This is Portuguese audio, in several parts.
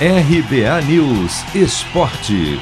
RBA News Esporte.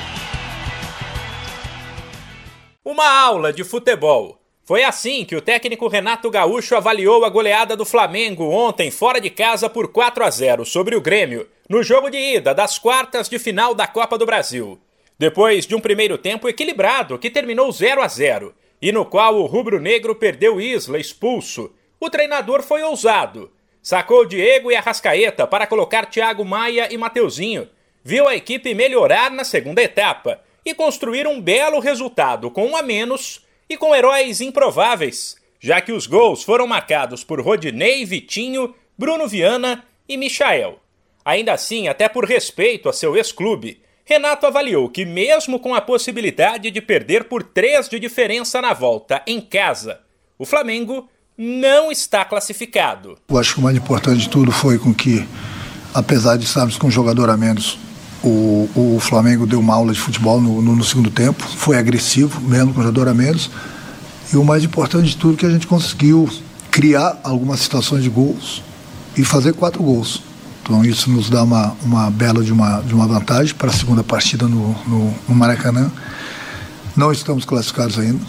Uma aula de futebol. Foi assim que o técnico Renato Gaúcho avaliou a goleada do Flamengo ontem fora de casa por 4 a 0 sobre o Grêmio, no jogo de ida das quartas de final da Copa do Brasil. Depois de um primeiro tempo equilibrado que terminou 0 a 0 e no qual o rubro-negro perdeu Isla expulso, o treinador foi ousado Sacou Diego e Arrascaeta para colocar Thiago Maia e Mateuzinho. Viu a equipe melhorar na segunda etapa e construir um belo resultado com um a menos e com heróis improváveis, já que os gols foram marcados por Rodinei, Vitinho, Bruno Viana e Michael. Ainda assim, até por respeito a seu ex-clube, Renato avaliou que, mesmo com a possibilidade de perder por três de diferença na volta em casa, o Flamengo não está classificado. Eu acho que o mais importante de tudo foi com que, apesar de estarmos com um jogador a menos, o, o Flamengo deu uma aula de futebol no, no, no, segundo tempo, foi agressivo, mesmo com um jogador a menos. E o mais importante de tudo é que a gente conseguiu criar algumas situações de gols e fazer quatro gols. Então isso nos dá uma, uma bela de uma, de uma vantagem para a segunda partida no, no, no Maracanã. Não estamos classificados ainda,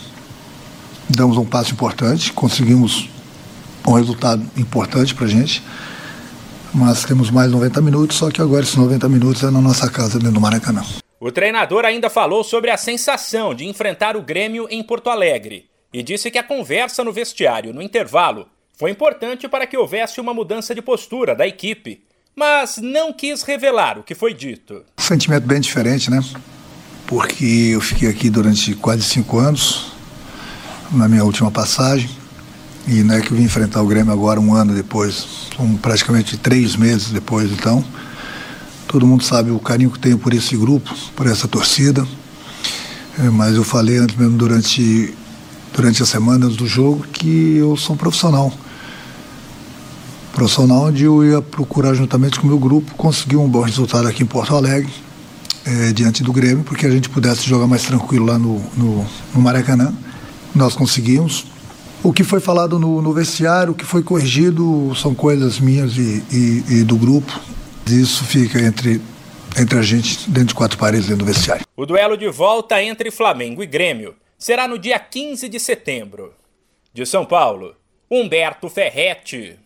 damos um passo importante, conseguimos um resultado importante para a gente, mas temos mais 90 minutos, só que agora esses 90 minutos é na nossa casa, dentro do Maracanã. O treinador ainda falou sobre a sensação de enfrentar o Grêmio em Porto Alegre e disse que a conversa no vestiário, no intervalo, foi importante para que houvesse uma mudança de postura da equipe, mas não quis revelar o que foi dito. Um sentimento bem diferente, né? Porque eu fiquei aqui durante quase cinco anos, na minha última passagem. E não é que eu vim enfrentar o Grêmio agora, um ano depois, um, praticamente três meses depois, então. Todo mundo sabe o carinho que tenho por esse grupo, por essa torcida. É, mas eu falei antes mesmo durante, durante as semanas do jogo que eu sou um profissional. Profissional onde eu ia procurar juntamente com o meu grupo conseguir um bom resultado aqui em Porto Alegre, é, diante do Grêmio, porque a gente pudesse jogar mais tranquilo lá no, no, no Maracanã nós conseguimos. O que foi falado no, no vestiário, o que foi corrigido, são coisas minhas e, e, e do grupo. Isso fica entre entre a gente dentro de quatro paredes dentro do vestiário. O duelo de volta entre Flamengo e Grêmio será no dia 15 de setembro. De São Paulo, Humberto Ferretti.